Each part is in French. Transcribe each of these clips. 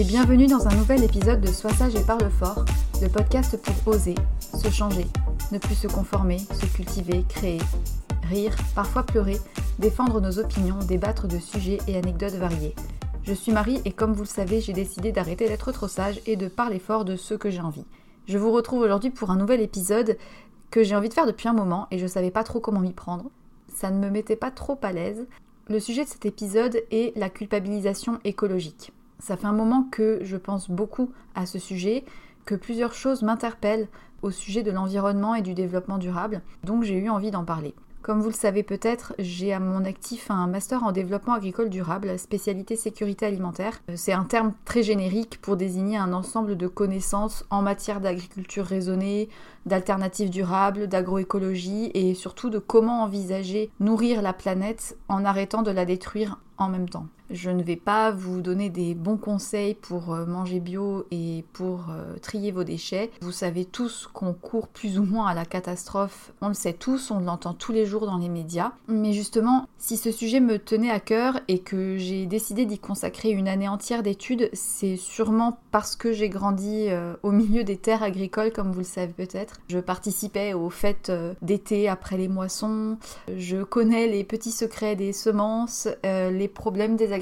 Et bienvenue dans un nouvel épisode de Sois sage et parle fort, le podcast pour oser, se changer, ne plus se conformer, se cultiver, créer, rire, parfois pleurer, défendre nos opinions, débattre de sujets et anecdotes variés. Je suis Marie et comme vous le savez, j'ai décidé d'arrêter d'être trop sage et de parler fort de ce que j'ai envie. Je vous retrouve aujourd'hui pour un nouvel épisode que j'ai envie de faire depuis un moment et je savais pas trop comment m'y prendre. Ça ne me mettait pas trop à l'aise. Le sujet de cet épisode est la culpabilisation écologique. Ça fait un moment que je pense beaucoup à ce sujet, que plusieurs choses m'interpellent au sujet de l'environnement et du développement durable, donc j'ai eu envie d'en parler. Comme vous le savez peut-être, j'ai à mon actif un master en développement agricole durable, spécialité sécurité alimentaire. C'est un terme très générique pour désigner un ensemble de connaissances en matière d'agriculture raisonnée, d'alternatives durables, d'agroécologie et surtout de comment envisager nourrir la planète en arrêtant de la détruire en même temps. Je ne vais pas vous donner des bons conseils pour euh, manger bio et pour euh, trier vos déchets. Vous savez tous qu'on court plus ou moins à la catastrophe. On le sait tous, on l'entend tous les jours dans les médias. Mais justement, si ce sujet me tenait à cœur et que j'ai décidé d'y consacrer une année entière d'études, c'est sûrement parce que j'ai grandi euh, au milieu des terres agricoles, comme vous le savez peut-être. Je participais aux fêtes d'été après les moissons. Je connais les petits secrets des semences, les problèmes des agriculteurs.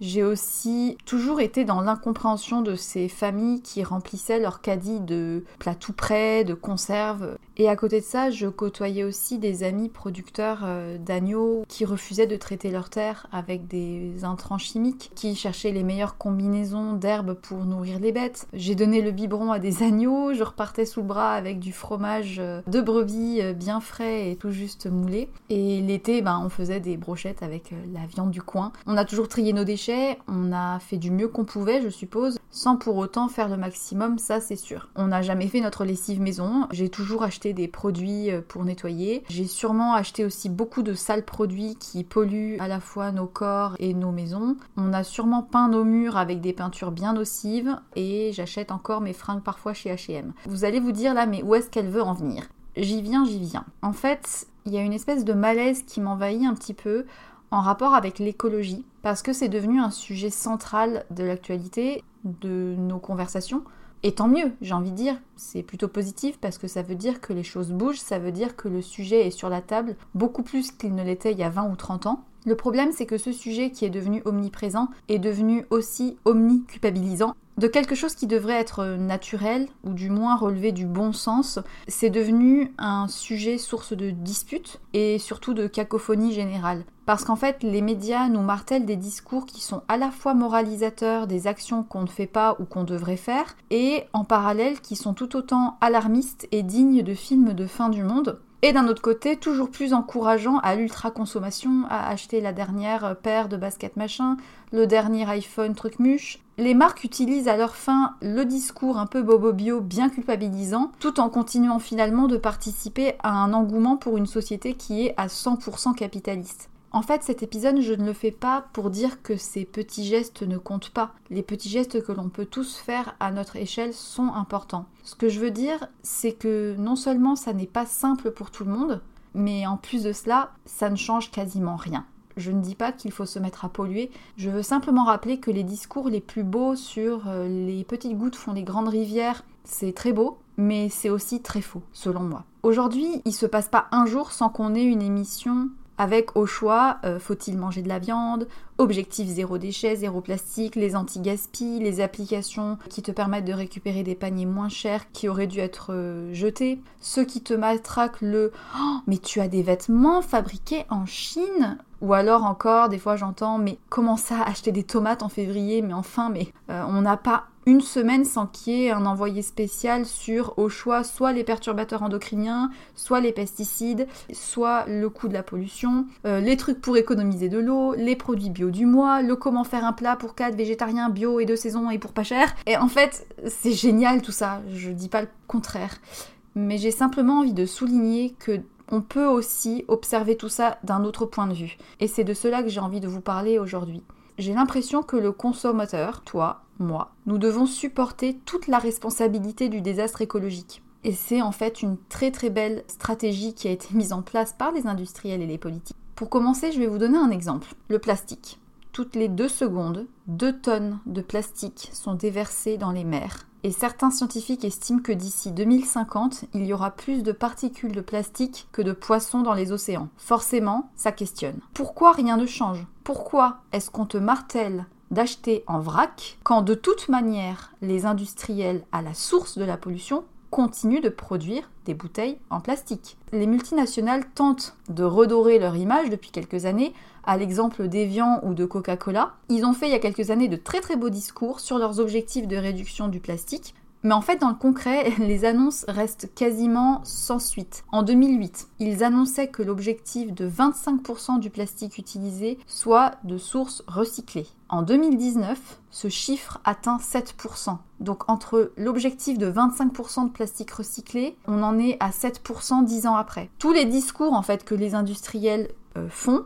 J'ai aussi toujours été dans l'incompréhension de ces familles qui remplissaient leur caddie de plats tout prêts, de conserves. Et à côté de ça, je côtoyais aussi des amis producteurs euh, d'agneaux qui refusaient de traiter leurs terres avec des intrants chimiques, qui cherchaient les meilleures combinaisons d'herbes pour nourrir les bêtes. J'ai donné le biberon à des agneaux, je repartais sous le bras avec du fromage euh, de brebis euh, bien frais et tout juste moulé. Et l'été, ben, on faisait des brochettes avec la viande du coin. A toujours trié nos déchets, on a fait du mieux qu'on pouvait, je suppose, sans pour autant faire le maximum, ça c'est sûr. On n'a jamais fait notre lessive maison, j'ai toujours acheté des produits euh, pour nettoyer, j'ai sûrement acheté aussi beaucoup de sales produits qui polluent à la fois nos corps et nos maisons. On a sûrement peint nos murs avec des peintures bien nocives et j'achète encore mes fringues parfois chez H&M. Vous allez vous dire là mais où est-ce qu'elle veut en venir? J'y viens, j'y viens. En fait, il y a une espèce de malaise qui m'envahit un petit peu en rapport avec l'écologie, parce que c'est devenu un sujet central de l'actualité, de nos conversations. Et tant mieux, j'ai envie de dire, c'est plutôt positif parce que ça veut dire que les choses bougent, ça veut dire que le sujet est sur la table beaucoup plus qu'il ne l'était il y a 20 ou 30 ans. Le problème, c'est que ce sujet qui est devenu omniprésent est devenu aussi omniculpabilisant. De quelque chose qui devrait être naturel, ou du moins relevé du bon sens, c'est devenu un sujet source de disputes et surtout de cacophonie générale. Parce qu'en fait, les médias nous martèlent des discours qui sont à la fois moralisateurs des actions qu'on ne fait pas ou qu'on devrait faire, et en parallèle qui sont tout autant alarmistes et dignes de films de fin du monde. Et d'un autre côté, toujours plus encourageant à l'ultra-consommation, à acheter la dernière paire de baskets machin, le dernier iPhone truc muche. Les marques utilisent à leur fin le discours un peu bobo-bio bien culpabilisant, tout en continuant finalement de participer à un engouement pour une société qui est à 100% capitaliste. En fait, cet épisode, je ne le fais pas pour dire que ces petits gestes ne comptent pas. Les petits gestes que l'on peut tous faire à notre échelle sont importants. Ce que je veux dire, c'est que non seulement ça n'est pas simple pour tout le monde, mais en plus de cela, ça ne change quasiment rien. Je ne dis pas qu'il faut se mettre à polluer, je veux simplement rappeler que les discours les plus beaux sur euh, les petites gouttes font les grandes rivières, c'est très beau, mais c'est aussi très faux, selon moi. Aujourd'hui, il se passe pas un jour sans qu'on ait une émission avec au choix euh, faut-il manger de la viande, objectif zéro déchet, zéro plastique, les anti-gaspi, les applications qui te permettent de récupérer des paniers moins chers qui auraient dû être euh, jetés, ceux qui te matraquent le oh, mais tu as des vêtements fabriqués en Chine! Ou alors encore, des fois j'entends, mais comment ça, acheter des tomates en février Mais enfin, mais euh, on n'a pas une semaine sans qu'il y ait un envoyé spécial sur, au choix, soit les perturbateurs endocriniens, soit les pesticides, soit le coût de la pollution, euh, les trucs pour économiser de l'eau, les produits bio du mois, le comment faire un plat pour 4 végétariens bio et de saison et pour pas cher. Et en fait, c'est génial tout ça, je dis pas le contraire. Mais j'ai simplement envie de souligner que on peut aussi observer tout ça d'un autre point de vue. Et c'est de cela que j'ai envie de vous parler aujourd'hui. J'ai l'impression que le consommateur, toi, moi, nous devons supporter toute la responsabilité du désastre écologique. Et c'est en fait une très très belle stratégie qui a été mise en place par les industriels et les politiques. Pour commencer, je vais vous donner un exemple. Le plastique. Toutes les deux secondes, deux tonnes de plastique sont déversées dans les mers et certains scientifiques estiment que d'ici 2050, il y aura plus de particules de plastique que de poissons dans les océans. Forcément, ça questionne. Pourquoi rien ne change? Pourquoi est-ce qu'on te martèle d'acheter en vrac quand de toute manière les industriels à la source de la pollution continuent de produire des bouteilles en plastique? Les multinationales tentent de redorer leur image depuis quelques années, à l'exemple d'Evian ou de Coca-Cola. Ils ont fait il y a quelques années de très très beaux discours sur leurs objectifs de réduction du plastique, mais en fait, dans le concret, les annonces restent quasiment sans suite. En 2008, ils annonçaient que l'objectif de 25% du plastique utilisé soit de sources recyclées. En 2019, ce chiffre atteint 7%. Donc entre l'objectif de 25% de plastique recyclé, on en est à 7% dix ans après. Tous les discours en fait que les industriels euh, font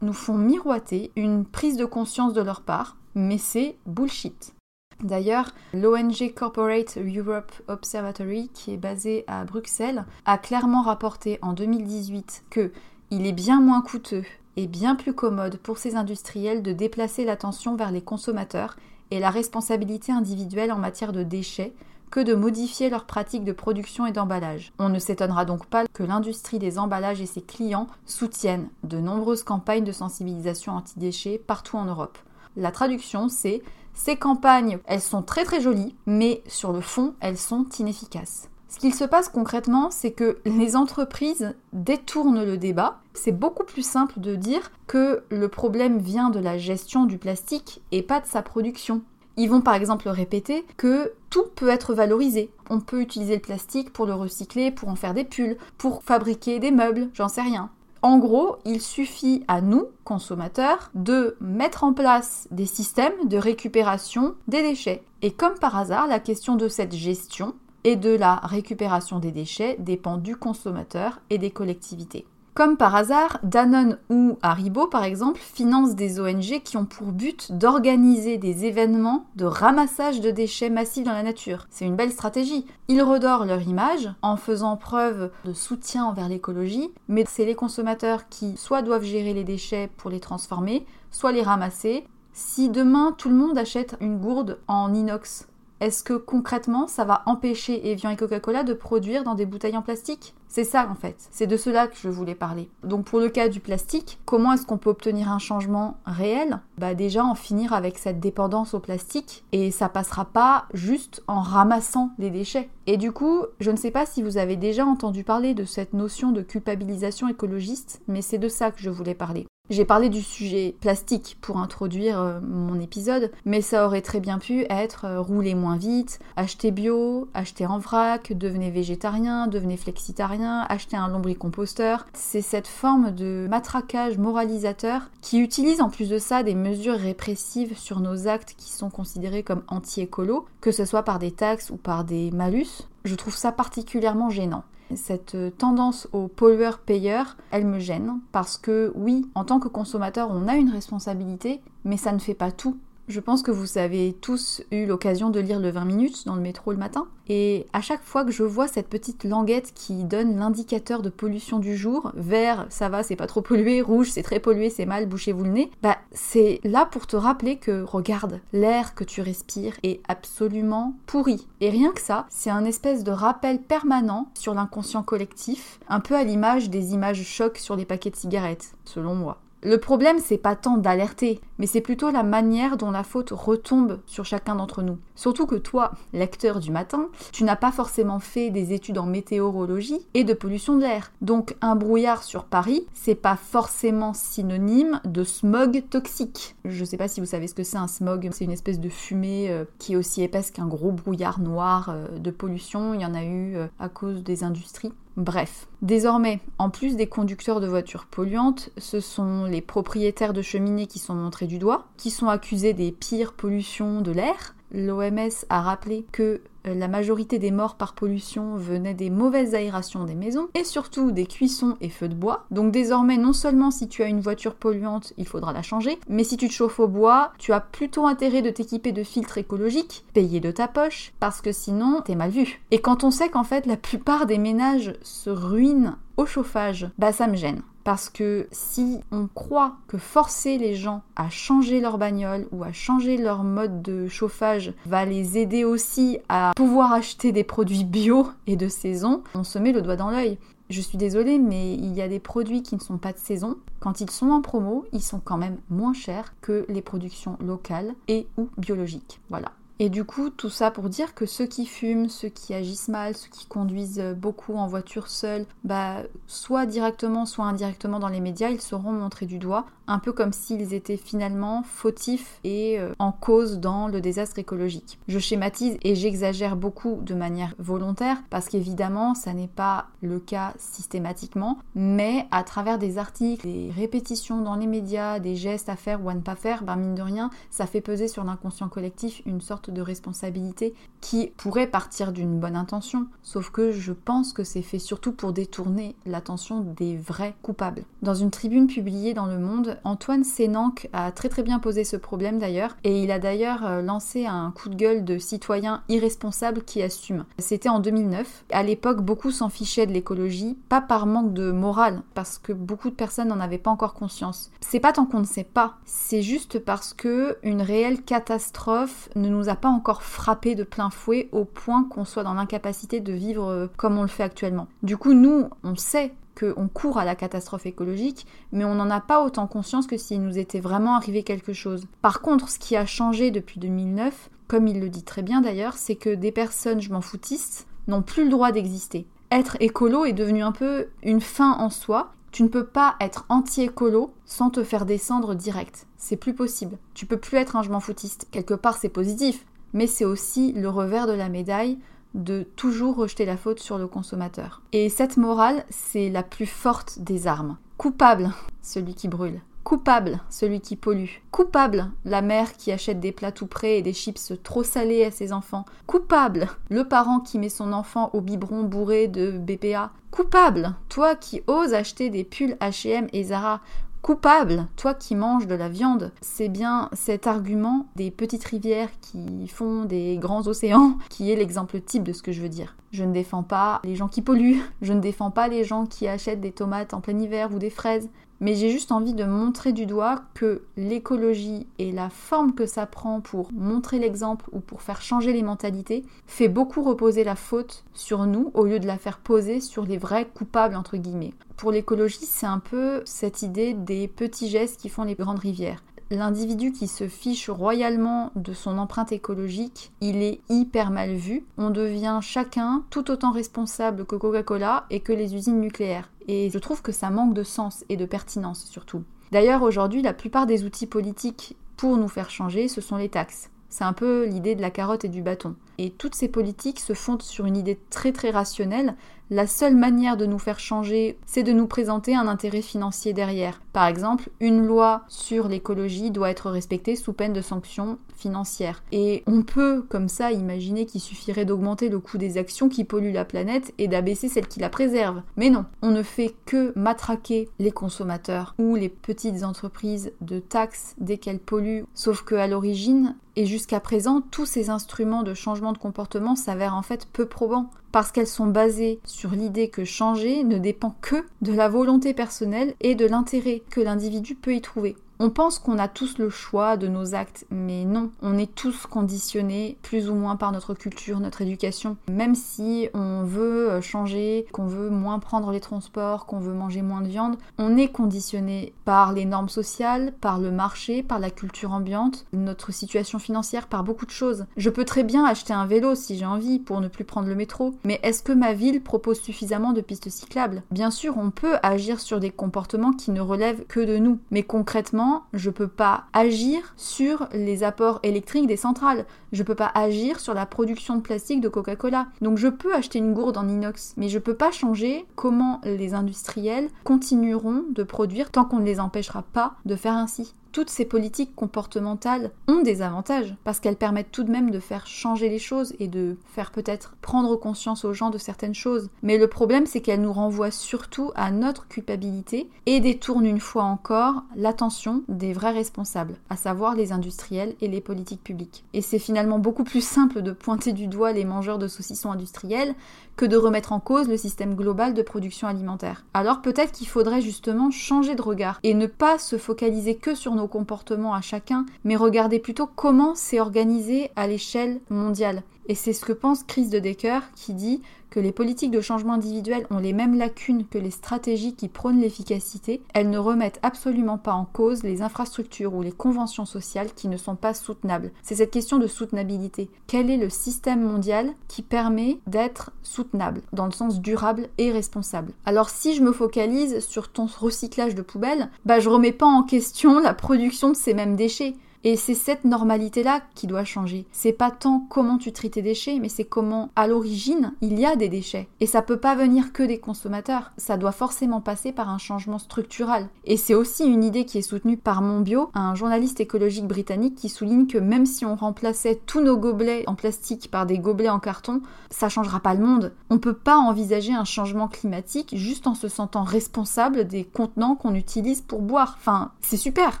nous font miroiter une prise de conscience de leur part, mais c'est bullshit. D'ailleurs, l'ONG Corporate Europe Observatory, qui est basée à Bruxelles, a clairement rapporté en 2018 que il est bien moins coûteux et bien plus commode pour ces industriels de déplacer l'attention vers les consommateurs et la responsabilité individuelle en matière de déchets que de modifier leurs pratiques de production et d'emballage. On ne s'étonnera donc pas que l'industrie des emballages et ses clients soutiennent de nombreuses campagnes de sensibilisation anti-déchets partout en Europe. La traduction, c'est ces campagnes, elles sont très très jolies, mais sur le fond, elles sont inefficaces. Ce qu'il se passe concrètement, c'est que les entreprises détournent le débat. C'est beaucoup plus simple de dire que le problème vient de la gestion du plastique et pas de sa production. Ils vont par exemple répéter que tout peut être valorisé. On peut utiliser le plastique pour le recycler, pour en faire des pulls, pour fabriquer des meubles, j'en sais rien. En gros, il suffit à nous, consommateurs, de mettre en place des systèmes de récupération des déchets. Et comme par hasard, la question de cette gestion et de la récupération des déchets dépend du consommateur et des collectivités. Comme par hasard, Danone ou Haribo, par exemple, financent des ONG qui ont pour but d'organiser des événements de ramassage de déchets massifs dans la nature. C'est une belle stratégie. Ils redorent leur image en faisant preuve de soutien envers l'écologie, mais c'est les consommateurs qui soit doivent gérer les déchets pour les transformer, soit les ramasser. Si demain tout le monde achète une gourde en inox, est-ce que concrètement ça va empêcher Evian et Coca-Cola de produire dans des bouteilles en plastique? C'est ça en fait, c'est de cela que je voulais parler. Donc pour le cas du plastique, comment est-ce qu'on peut obtenir un changement réel? Bah déjà en finir avec cette dépendance au plastique et ça passera pas juste en ramassant les déchets. Et du coup, je ne sais pas si vous avez déjà entendu parler de cette notion de culpabilisation écologiste, mais c'est de ça que je voulais parler. J'ai parlé du sujet plastique pour introduire euh, mon épisode, mais ça aurait très bien pu être euh, rouler moins vite, acheter bio, acheter en vrac, devenez végétarien, devenez flexitarien, acheter un lombricomposteur. C'est cette forme de matraquage moralisateur qui utilise en plus de ça des mesures répressives sur nos actes qui sont considérés comme anti-écolo, que ce soit par des taxes ou par des malus. Je trouve ça particulièrement gênant. Cette tendance au pollueur-payeur, elle me gêne parce que oui, en tant que consommateur, on a une responsabilité, mais ça ne fait pas tout. Je pense que vous avez tous eu l'occasion de lire le 20 minutes dans le métro le matin. Et à chaque fois que je vois cette petite languette qui donne l'indicateur de pollution du jour, vert, ça va, c'est pas trop pollué, rouge, c'est très pollué, c'est mal, bouchez-vous le nez, bah c'est là pour te rappeler que, regarde, l'air que tu respires est absolument pourri. Et rien que ça, c'est un espèce de rappel permanent sur l'inconscient collectif, un peu à l'image des images chocs sur les paquets de cigarettes, selon moi. Le problème, c'est pas tant d'alerter, mais c'est plutôt la manière dont la faute retombe sur chacun d'entre nous. Surtout que toi, lecteur du matin, tu n'as pas forcément fait des études en météorologie et de pollution de l'air. Donc un brouillard sur Paris, c'est pas forcément synonyme de smog toxique. Je sais pas si vous savez ce que c'est un smog, c'est une espèce de fumée euh, qui est aussi épaisse qu'un gros brouillard noir euh, de pollution. Il y en a eu euh, à cause des industries. Bref, désormais, en plus des conducteurs de voitures polluantes, ce sont les propriétaires de cheminées qui sont montrés du doigt, qui sont accusés des pires pollutions de l'air, L'OMS a rappelé que la majorité des morts par pollution venaient des mauvaises aérations des maisons et surtout des cuissons et feux de bois. Donc désormais, non seulement si tu as une voiture polluante, il faudra la changer, mais si tu te chauffes au bois, tu as plutôt intérêt de t'équiper de filtres écologiques, payés de ta poche, parce que sinon, t'es mal vu. Et quand on sait qu'en fait la plupart des ménages se ruinent au chauffage, bah ça me gêne. Parce que si on croit que forcer les gens à changer leur bagnole ou à changer leur mode de chauffage va les aider aussi à pouvoir acheter des produits bio et de saison, on se met le doigt dans l'œil. Je suis désolée, mais il y a des produits qui ne sont pas de saison. Quand ils sont en promo, ils sont quand même moins chers que les productions locales et ou biologiques. Voilà. Et du coup, tout ça pour dire que ceux qui fument, ceux qui agissent mal, ceux qui conduisent beaucoup en voiture seule, bah, soit directement, soit indirectement dans les médias, ils seront montrés du doigt, un peu comme s'ils étaient finalement fautifs et euh, en cause dans le désastre écologique. Je schématise et j'exagère beaucoup de manière volontaire, parce qu'évidemment, ça n'est pas le cas systématiquement, mais à travers des articles, des répétitions dans les médias, des gestes à faire ou à ne pas faire, bah, mine de rien, ça fait peser sur l'inconscient collectif une sorte de responsabilité qui pourrait partir d'une bonne intention, sauf que je pense que c'est fait surtout pour détourner l'attention des vrais coupables. Dans une tribune publiée dans Le Monde, Antoine Sénanque a très très bien posé ce problème d'ailleurs, et il a d'ailleurs euh, lancé un coup de gueule de citoyen irresponsable qui assume. C'était en 2009. À l'époque, beaucoup s'en fichaient de l'écologie, pas par manque de morale, parce que beaucoup de personnes n'en avaient pas encore conscience. C'est pas tant qu'on ne sait pas, c'est juste parce que une réelle catastrophe ne nous a pas encore frappé de plein fouet au point qu'on soit dans l'incapacité de vivre euh, comme on le fait actuellement. Du coup, nous, on sait qu'on court à la catastrophe écologique, mais on n'en a pas autant conscience que s'il nous était vraiment arrivé quelque chose. Par contre, ce qui a changé depuis 2009, comme il le dit très bien d'ailleurs, c'est que des personnes je m'en foutiste n'ont plus le droit d'exister. Être écolo est devenu un peu une fin en soi. Tu ne peux pas être anti-écolo sans te faire descendre direct c'est plus possible. Tu peux plus être un je m'en foutiste. Quelque part, c'est positif, mais c'est aussi le revers de la médaille de toujours rejeter la faute sur le consommateur. Et cette morale, c'est la plus forte des armes. Coupable, celui qui brûle. Coupable, celui qui pollue. Coupable, la mère qui achète des plats tout prêts et des chips trop salés à ses enfants. Coupable, le parent qui met son enfant au biberon bourré de BPA. Coupable, toi qui oses acheter des pulls H&M et Zara. Coupable, toi qui manges de la viande. C'est bien cet argument des petites rivières qui font des grands océans qui est l'exemple type de ce que je veux dire. Je ne défends pas les gens qui polluent, je ne défends pas les gens qui achètent des tomates en plein hiver ou des fraises, mais j'ai juste envie de montrer du doigt que l'écologie et la forme que ça prend pour montrer l'exemple ou pour faire changer les mentalités fait beaucoup reposer la faute sur nous au lieu de la faire poser sur les vrais coupables entre guillemets. Pour l'écologie, c'est un peu cette idée des petits gestes qui font les grandes rivières l'individu qui se fiche royalement de son empreinte écologique, il est hyper mal vu. On devient chacun tout autant responsable que Coca-Cola et que les usines nucléaires. Et je trouve que ça manque de sens et de pertinence surtout. D'ailleurs, aujourd'hui, la plupart des outils politiques pour nous faire changer, ce sont les taxes. C'est un peu l'idée de la carotte et du bâton. Et toutes ces politiques se fondent sur une idée très très rationnelle. La seule manière de nous faire changer, c'est de nous présenter un intérêt financier derrière. Par exemple, une loi sur l'écologie doit être respectée sous peine de sanctions financières. Et on peut, comme ça, imaginer qu'il suffirait d'augmenter le coût des actions qui polluent la planète et d'abaisser celles qui la préservent. Mais non, on ne fait que matraquer les consommateurs ou les petites entreprises de taxes dès qu'elles polluent. Sauf que à l'origine, et jusqu'à présent, tous ces instruments de changement de comportement s'avèrent en fait peu probants parce qu'elles sont basées sur l'idée que changer ne dépend que de la volonté personnelle et de l'intérêt que l'individu peut y trouver. On pense qu'on a tous le choix de nos actes, mais non, on est tous conditionnés plus ou moins par notre culture, notre éducation. Même si on veut euh, changer, qu'on veut moins prendre les transports, qu'on veut manger moins de viande, on est conditionné par les normes sociales, par le marché, par la culture ambiante, notre situation financière, par beaucoup de choses. Je peux très bien acheter un vélo si j'ai envie pour ne plus prendre le métro, mais est-ce que ma ville propose suffisamment de pistes cyclables? Bien sûr, on peut agir sur des comportements qui ne relèvent que de nous, mais concrètement, je peux pas agir sur les apports électriques des centrales. Je peux pas agir sur la production de plastique de Coca-Cola. Donc je peux acheter une gourde en inox, mais je peux pas changer comment les industriels continueront de produire tant qu'on ne les empêchera pas de faire ainsi toutes ces politiques comportementales ont des avantages parce qu'elles permettent tout de même de faire changer les choses et de faire peut-être prendre conscience aux gens de certaines choses. Mais le problème, c'est qu'elles nous renvoient surtout à notre culpabilité et détournent une fois encore l'attention des vrais responsables, à savoir les industriels et les politiques publiques. Et c'est finalement beaucoup plus simple de pointer du doigt les mangeurs de saucissons industriels que de remettre en cause le système global de production alimentaire. Alors peut-être qu'il faudrait justement changer de regard et ne pas se focaliser que sur nos comportements à chacun, mais regardez plutôt comment c'est organisé à l'échelle mondiale. Et c'est ce que pense Chris de Decker qui dit les politiques de changement individuel ont les mêmes lacunes que les stratégies qui prônent l'efficacité, elles ne remettent absolument pas en cause les infrastructures ou les conventions sociales qui ne sont pas soutenables. C'est cette question de soutenabilité. Quel est le système mondial qui permet d'être soutenable, dans le sens durable et responsable? Alors si je me focalise sur ton recyclage de poubelles, bah je remets pas en question la production de ces mêmes déchets. Et c'est cette normalité-là qui doit changer. C'est pas tant comment tu traites tes déchets, mais c'est comment, à l'origine, il y a des déchets. Et ça peut pas venir que des consommateurs. Ça doit forcément passer par un changement structural. Et c'est aussi une idée qui est soutenue par Monbio, un journaliste écologique britannique qui souligne que même si on remplaçait tous nos gobelets en plastique par des gobelets en carton, ça changera pas le monde. On peut pas envisager un changement climatique juste en se sentant responsable des contenants qu'on utilise pour boire. Enfin, c'est super.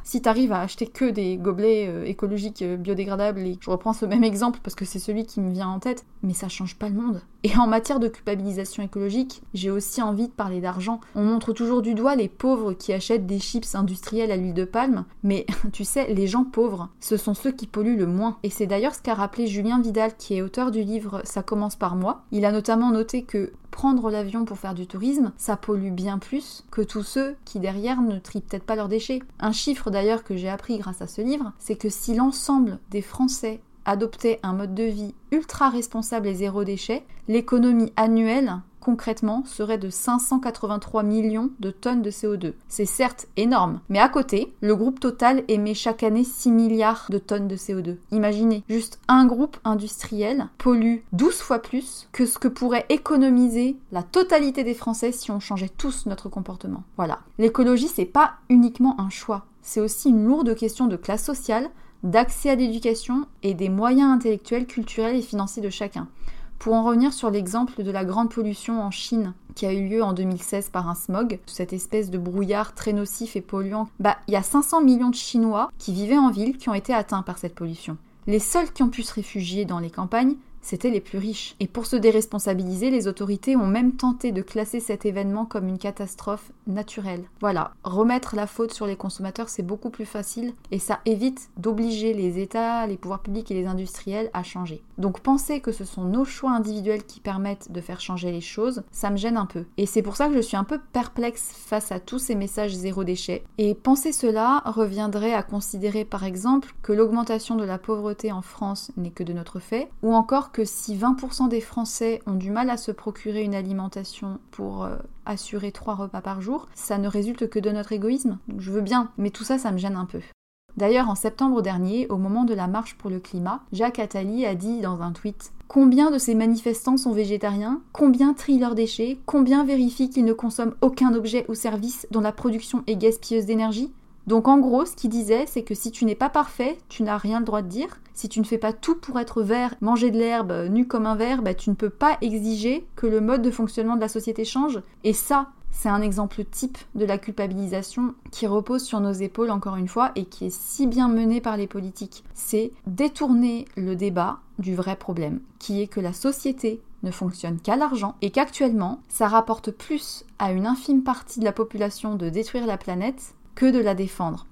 Si t'arrives à acheter que des gobelets euh, écologique, euh, biodégradable, et je reprends ce même exemple parce que c'est celui qui me vient en tête, mais ça change pas le monde. Et en matière de culpabilisation écologique, j'ai aussi envie de parler d'argent. On montre toujours du doigt les pauvres qui achètent des chips industriels à l'huile de palme, mais tu sais, les gens pauvres, ce sont ceux qui polluent le moins. Et c'est d'ailleurs ce qu'a rappelé Julien Vidal, qui est auteur du livre Ça commence par moi. Il a notamment noté que prendre l'avion pour faire du tourisme, ça pollue bien plus que tous ceux qui derrière ne trient peut-être pas leurs déchets. Un chiffre d'ailleurs que j'ai appris grâce à ce livre, c'est que si l'ensemble des Français adoptait un mode de vie ultra responsable et zéro déchet, l'économie annuelle concrètement serait de 583 millions de tonnes de CO2. C'est certes énorme, mais à côté, le groupe Total émet chaque année 6 milliards de tonnes de CO2. Imaginez, juste un groupe industriel pollue 12 fois plus que ce que pourrait économiser la totalité des Français si on changeait tous notre comportement. Voilà. L'écologie, c'est pas uniquement un choix, c'est aussi une lourde question de classe sociale, d'accès à l'éducation et des moyens intellectuels, culturels et financiers de chacun. Pour en revenir sur l'exemple de la grande pollution en Chine qui a eu lieu en 2016 par un smog, cette espèce de brouillard très nocif et polluant, bah il y a 500 millions de Chinois qui vivaient en ville qui ont été atteints par cette pollution. Les seuls qui ont pu se réfugier dans les campagnes, c'était les plus riches. Et pour se déresponsabiliser, les autorités ont même tenté de classer cet événement comme une catastrophe naturelle. Voilà, remettre la faute sur les consommateurs, c'est beaucoup plus facile et ça évite d'obliger les États, les pouvoirs publics et les industriels à changer. Donc penser que ce sont nos choix individuels qui permettent de faire changer les choses, ça me gêne un peu. Et c'est pour ça que je suis un peu perplexe face à tous ces messages zéro déchet. Et penser cela reviendrait à considérer par exemple que l'augmentation de la pauvreté en France n'est que de notre fait, ou encore que si 20% des Français ont du mal à se procurer une alimentation pour euh, assurer trois repas par jour, ça ne résulte que de notre égoïsme. Je veux bien, mais tout ça, ça me gêne un peu. D'ailleurs, en septembre dernier, au moment de la marche pour le climat, Jacques Attali a dit dans un tweet Combien de ces manifestants sont végétariens? Combien trient leurs déchets? Combien vérifient qu'ils ne consomment aucun objet ou service dont la production est gaspilleuse d'énergie? Donc en gros, ce qu'il disait, c'est que si tu n'es pas parfait, tu n'as rien le droit de dire. Si tu ne fais pas tout pour être vert, manger de l'herbe, euh, nu comme un verre, bah, tu ne peux pas exiger que le mode de fonctionnement de la société change. Et ça, c'est un exemple type de la culpabilisation qui repose sur nos épaules encore une fois et qui est si bien menée par les politiques. C'est détourner le débat du vrai problème, qui est que la société ne fonctionne qu'à l'argent et qu'actuellement, ça rapporte plus à une infime partie de la population de détruire la planète que de la défendre.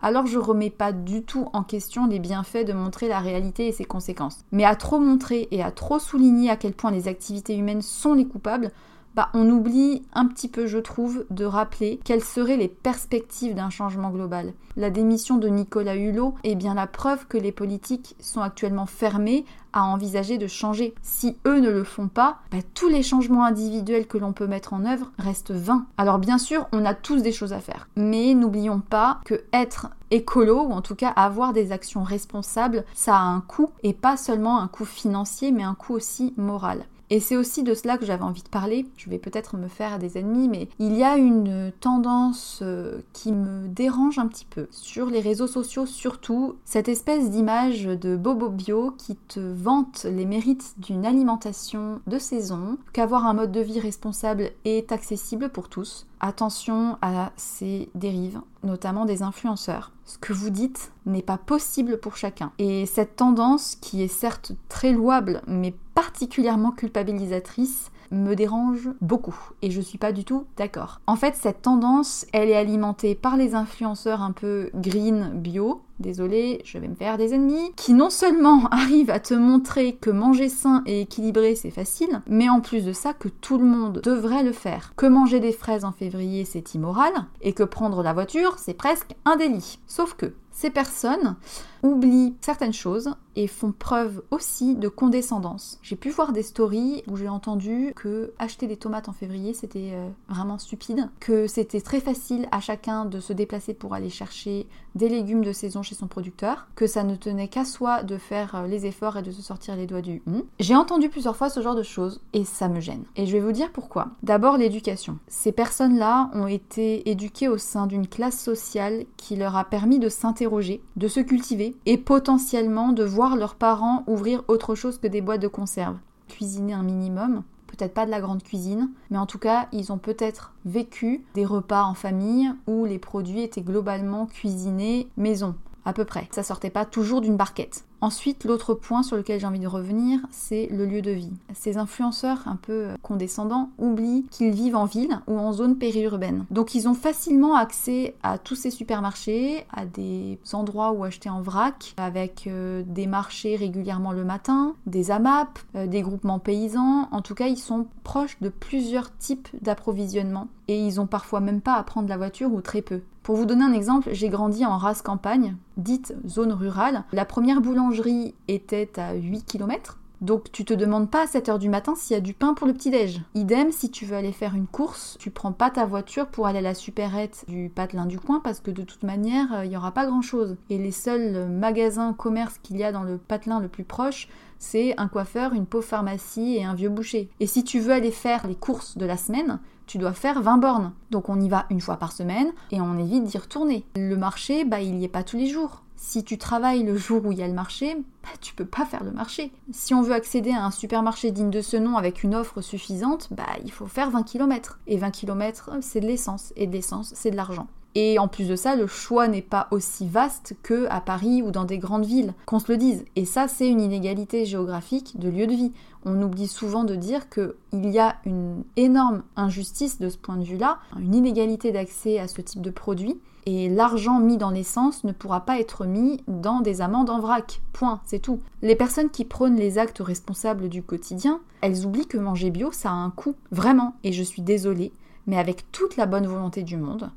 Alors je remets pas du tout en question les bienfaits de montrer la réalité et ses conséquences. Mais à trop montrer et à trop souligner à quel point les activités humaines sont les coupables, bah, on oublie un petit peu, je trouve, de rappeler quelles seraient les perspectives d'un changement global. La démission de Nicolas Hulot est bien la preuve que les politiques sont actuellement fermés à envisager de changer. Si eux ne le font pas, bah, tous les changements individuels que l'on peut mettre en œuvre restent vains. Alors bien sûr, on a tous des choses à faire, mais n'oublions pas que être écolo, ou en tout cas avoir des actions responsables, ça a un coût, et pas seulement un coût financier, mais un coût aussi moral. Et c'est aussi de cela que j'avais envie de parler. Je vais peut-être me faire des ennemis, mais il y a une tendance euh, qui me dérange un petit peu. Sur les réseaux sociaux surtout, cette espèce d'image de Bobo Bio qui te vante les mérites d'une alimentation de saison, qu'avoir un mode de vie responsable est accessible pour tous. Attention à ces dérives, notamment des influenceurs. Ce que vous dites n'est pas possible pour chacun. Et cette tendance, qui est certes très louable, mais particulièrement culpabilisatrice, me dérange beaucoup et je suis pas du tout d'accord. En fait, cette tendance, elle est alimentée par les influenceurs un peu green bio, désolé, je vais me faire des ennemis, qui non seulement arrivent à te montrer que manger sain et équilibré c'est facile, mais en plus de ça que tout le monde devrait le faire. Que manger des fraises en février c'est immoral, et que prendre la voiture c'est presque un délit. Sauf que ces personnes oublient certaines choses et font preuve aussi de condescendance. J'ai pu voir des stories où j'ai entendu que acheter des tomates en février c'était euh, vraiment stupide, que c'était très facile à chacun de se déplacer pour aller chercher des légumes de saison chez son producteur, que ça ne tenait qu'à soi de faire euh, les efforts et de se sortir les doigts du hum. J'ai entendu plusieurs fois ce genre de choses et ça me gêne. Et je vais vous dire pourquoi. D'abord l'éducation. Ces personnes-là ont été éduquées au sein d'une classe sociale qui leur a permis de s'interroger, de se cultiver et potentiellement de voir leurs parents ouvrir autre chose que des boîtes de conserve. Cuisiner un minimum, peut-être pas de la grande cuisine, mais en tout cas, ils ont peut-être vécu des repas en famille où les produits étaient globalement cuisinés maison à peu près. Ça sortait pas toujours d'une barquette. Ensuite, l'autre point sur lequel j'ai envie de revenir, c'est le lieu de vie. Ces influenceurs un peu euh, condescendants oublient qu'ils vivent en ville ou en zone périurbaine. Donc ils ont facilement accès à tous ces supermarchés, à des endroits où acheter en vrac, avec euh, des marchés régulièrement le matin, des AMAP, euh, des groupements paysans. En tout cas, ils sont proches de plusieurs types d'approvisionnement et ils ont parfois même pas à prendre la voiture ou très peu Pour vous donner un exemple, j'ai grandi en race campagne, dite zone rurale. La première boulangerie était à 8 km. Donc tu te demandes pas à 7h du matin s'il y a du pain pour le petit-déj. Idem, si tu veux aller faire une course, tu prends pas ta voiture pour aller à la supérette du patelin du coin parce que de toute manière, euh, il y aura pas grand-chose. Et les seuls magasins, commerces qu'il y a dans le patelin le plus proche, c'est un coiffeur, une pauvre pharmacie et un vieux boucher. Et si tu veux aller faire les courses de la semaine, tu dois faire 20 bornes. Donc on y va une fois par semaine et on évite d'y retourner. Le marché, bah il y est pas tous les jours. Si tu travailles le jour où il y a le marché, bah, tu peux pas faire le marché. Si on veut accéder à un supermarché digne de ce nom avec une offre suffisante, bah il faut faire 20 km. Et 20 km, c'est de l'essence. Et de l'essence, c'est de l'argent. Et en plus de ça, le choix n'est pas aussi vaste que à Paris ou dans des grandes villes, qu'on se le dise. Et ça, c'est une inégalité géographique de lieu de vie. On oublie souvent de dire qu'il y a une énorme injustice de ce point de vue-là, une inégalité d'accès à ce type de produit et l'argent mis dans l'essence ne pourra pas être mis dans des amendes en vrac. Point, c'est tout. Les personnes qui prônent les actes responsables du quotidien, elles oublient que manger bio, ça a un coût. Vraiment, et je suis désolée, mais avec toute la bonne volonté du monde,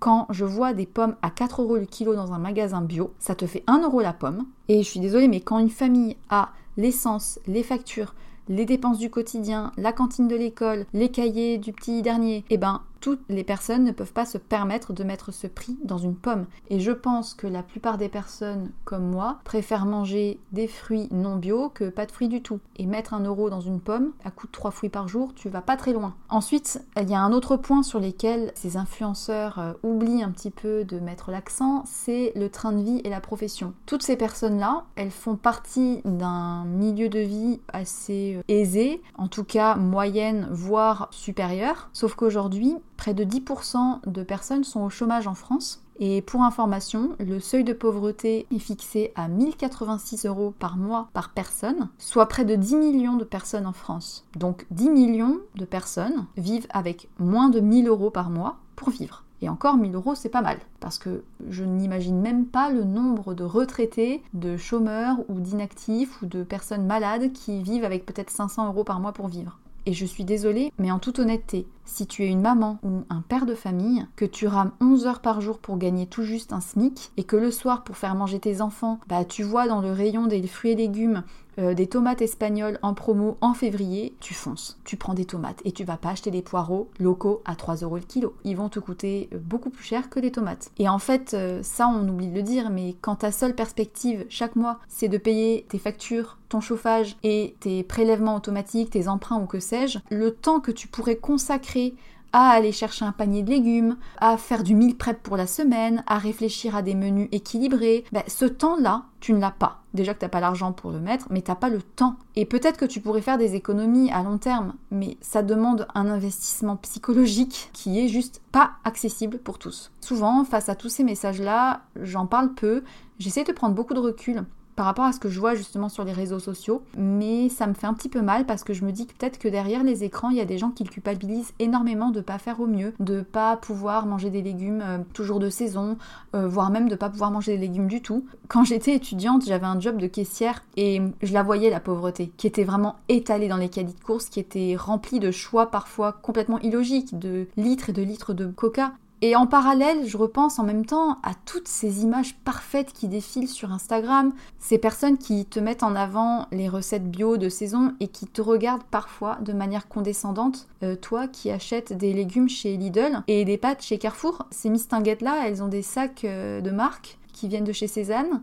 quand je vois des pommes à 4 euros le kilo dans un magasin bio, ça te fait 1 euro la pomme. Et je suis désolée, mais quand une famille a l'essence, les factures, les dépenses du quotidien, la cantine de l'école, les cahiers du petit dernier, eh ben toutes les personnes ne peuvent pas se permettre de mettre ce prix dans une pomme. Et je pense que la plupart des personnes comme moi préfèrent manger des fruits non bio que pas de fruits du tout. Et mettre un euro dans une pomme, à coût de 3 fruits par jour, tu vas pas très loin. Ensuite, il y a un autre point sur lequel ces influenceurs euh, oublient un petit peu de mettre l'accent, c'est le train de vie et la profession. Toutes ces personnes-là, elles font partie d'un milieu de vie assez euh, aisé, en tout cas moyenne, voire supérieure. Sauf qu'aujourd'hui, Près de 10% de personnes sont au chômage en France. Et pour information, le seuil de pauvreté est fixé à 1086 euros par mois par personne, soit près de 10 millions de personnes en France. Donc 10 millions de personnes vivent avec moins de 1000 euros par mois pour vivre. Et encore 1000 euros, c'est pas mal. Parce que je n'imagine même pas le nombre de retraités, de chômeurs ou d'inactifs ou de personnes malades qui vivent avec peut-être 500 euros par mois pour vivre. Et je suis désolée, mais en toute honnêteté, si tu es une maman ou un père de famille, que tu rames 11 heures par jour pour gagner tout juste un SMIC, et que le soir, pour faire manger tes enfants, bah tu vois dans le rayon des fruits et légumes euh, des tomates espagnoles en promo en février, tu fonces. Tu prends des tomates et tu vas pas acheter des poireaux locaux à 3 euros le kilo. Ils vont te coûter euh, beaucoup plus cher que des tomates. Et en fait, euh, ça on oublie de le dire, mais quand ta seule perspective chaque mois, c'est de payer tes factures, ton chauffage et tes prélèvements automatiques, tes emprunts ou que sais-je, le temps que tu pourrais consacrer à aller chercher un panier de légumes, à faire du meal prep pour la semaine, à réfléchir à des menus équilibrés, ben, ce temps-là, tu ne l'as pas. Déjà que tu n'as pas l'argent pour le mettre, mais tu n'as pas le temps. Et peut-être que tu pourrais faire des économies à long terme, mais ça demande un investissement psychologique qui est juste pas accessible pour tous. Souvent, face à tous ces messages-là, j'en parle peu, j'essaie de prendre beaucoup de recul par rapport à ce que je vois justement sur les réseaux sociaux. Mais ça me fait un petit peu mal parce que je me dis que peut-être que derrière les écrans, il y a des gens qui culpabilisent énormément de pas faire au mieux, de pas pouvoir manger des légumes euh, toujours de saison, euh, voire même de pas pouvoir manger des légumes du tout. Quand j'étais étudiante, j'avais un job de caissière et je la voyais la pauvreté, qui était vraiment étalée dans les caddies de course, qui était remplie de choix parfois complètement illogiques, de litres et de litres de coca. Et en parallèle, je repense en même temps à toutes ces images parfaites qui défilent sur Instagram, ces personnes qui te mettent en avant les recettes bio de saison et qui te regardent parfois de manière condescendante, euh, toi qui achètes des légumes chez Lidl et des pâtes chez Carrefour. Ces mistinguettes-là, elles ont des sacs euh, de marque qui viennent de chez Cézanne.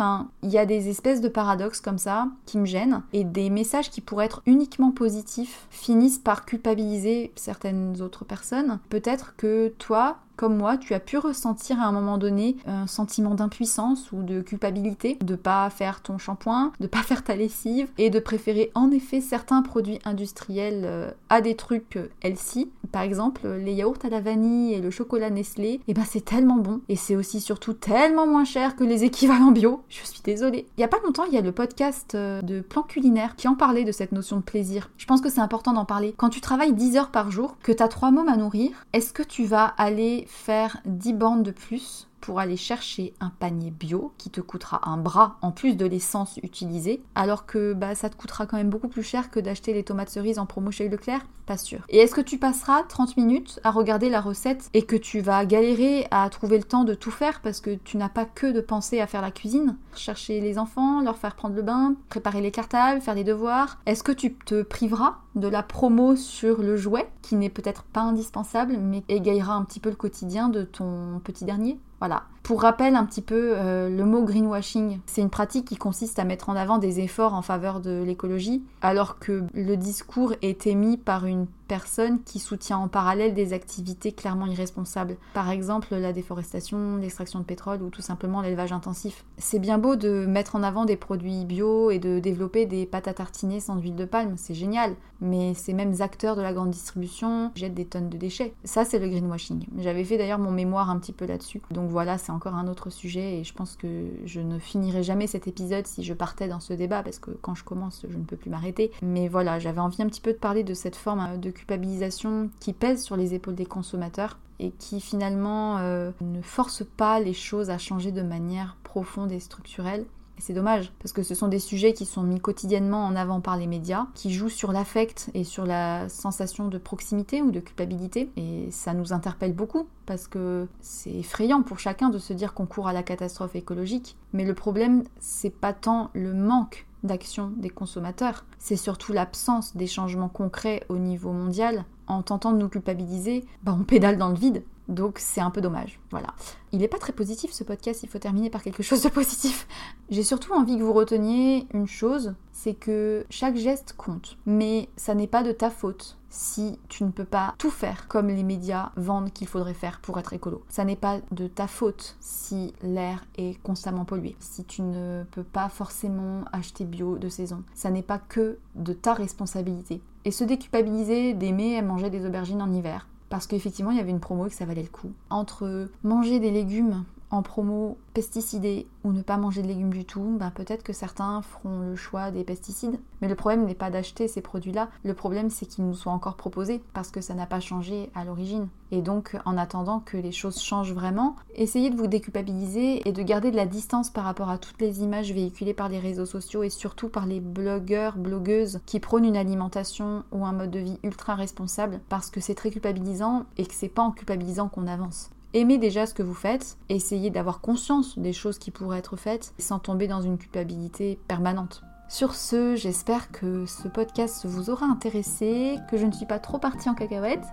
Enfin, il y a des espèces de paradoxes comme ça qui me gênent et des messages qui pourraient être uniquement positifs finissent par culpabiliser certaines autres personnes. Peut-être que toi, comme moi, tu as pu ressentir à un moment donné un sentiment d'impuissance ou de culpabilité, de pas faire ton shampoing, de pas faire ta lessive et de préférer en effet certains produits industriels euh, à des trucs euh, healthy. Par exemple, les yaourts à la vanille et le chocolat Nestlé, et eh ben c'est tellement bon et c'est aussi surtout tellement moins cher que les équivalents bio. Je suis désolée. Il y a pas longtemps, il y a le podcast euh, de Plan Culinaire qui en parlait de cette notion de plaisir. Je pense que c'est important d'en parler. Quand tu travailles 10 heures par jour, que tu as trois mômes à nourrir, est-ce que tu vas aller faire 10 bornes de plus pour aller chercher un panier bio qui te coûtera un bras en plus de l'essence utilisée, alors que bah, ça te coûtera quand même beaucoup plus cher que d'acheter les tomates cerises en promo chez Leclerc Pas sûr. Et est-ce que tu passeras 30 minutes à regarder la recette et que tu vas galérer à trouver le temps de tout faire parce que tu n'as pas que de penser à faire la cuisine? Chercher les enfants, leur faire prendre le bain, préparer les cartables, faire les devoirs. Est-ce que tu te priveras de la promo sur le jouet qui n'est peut-être pas indispensable mais égayera un petit peu le quotidien de ton petit dernier? Voilà. Pour rappel un petit peu, euh, le mot greenwashing, c'est une pratique qui consiste à mettre en avant des efforts en faveur de l'écologie, alors que le discours est émis par une personne qui soutient en parallèle des activités clairement irresponsables. Par exemple, la déforestation, l'extraction de pétrole ou tout simplement l'élevage intensif. C'est bien beau de mettre en avant des produits bio et de développer des pâtes à tartiner sans huile de palme, c'est génial, mais ces mêmes acteurs de la grande distribution jettent des tonnes de déchets. Ça, c'est le greenwashing. J'avais fait d'ailleurs mon mémoire un petit peu là-dessus. Donc voilà, encore un autre sujet et je pense que je ne finirai jamais cet épisode si je partais dans ce débat parce que quand je commence, je ne peux plus m'arrêter. Mais voilà, j'avais envie un petit peu de parler de cette forme euh, de culpabilisation qui pèse sur les épaules des consommateurs et qui finalement euh, ne force pas les choses à changer de manière profonde et structurelle c'est dommage, parce que ce sont des sujets qui sont mis quotidiennement en avant par les médias, qui jouent sur l'affect et sur la sensation de proximité ou de culpabilité. Et ça nous interpelle beaucoup, parce que c'est effrayant pour chacun de se dire qu'on court à la catastrophe écologique. Mais le problème, c'est pas tant le manque d'action des consommateurs, c'est surtout l'absence des changements concrets au niveau mondial. En tentant de nous culpabiliser, bah on pédale dans le vide. Donc c'est un peu dommage. Voilà. Il n'est pas très positif ce podcast, il faut terminer par quelque chose de positif. J'ai surtout envie que vous reteniez une chose, c'est que chaque geste compte. Mais ça n'est pas de ta faute si tu ne peux pas tout faire comme les médias vendent qu'il faudrait faire pour être écolo. Ça n'est pas de ta faute si l'air est constamment pollué, si tu ne peux pas forcément acheter bio de saison. Ça n'est pas que de ta responsabilité. Et se déculpabiliser d'aimer à manger des aubergines en hiver, parce qu'effectivement il y avait une promo et que ça valait le coup. Entre manger des légumes en promo pesticider ou ne pas manger de légumes du tout, ben peut-être que certains feront le choix des pesticides. Mais le problème n'est pas d'acheter ces produits-là, le problème c'est qu'ils nous soient encore proposés parce que ça n'a pas changé à l'origine. Et donc en attendant que les choses changent vraiment, essayez de vous déculpabiliser et de garder de la distance par rapport à toutes les images véhiculées par les réseaux sociaux et surtout par les blogueurs, blogueuses qui prônent une alimentation ou un mode de vie ultra responsable parce que c'est très culpabilisant et que c'est pas en culpabilisant qu'on avance aimez déjà ce que vous faites, essayez d'avoir conscience des choses qui pourraient être faites sans tomber dans une culpabilité permanente. Sur ce, j'espère que ce podcast vous aura intéressé, que je ne suis pas trop partie en cacahuète.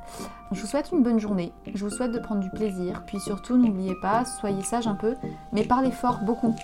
Je vous souhaite une bonne journée, je vous souhaite de prendre du plaisir, puis surtout n'oubliez pas, soyez sage un peu, mais parlez fort beaucoup.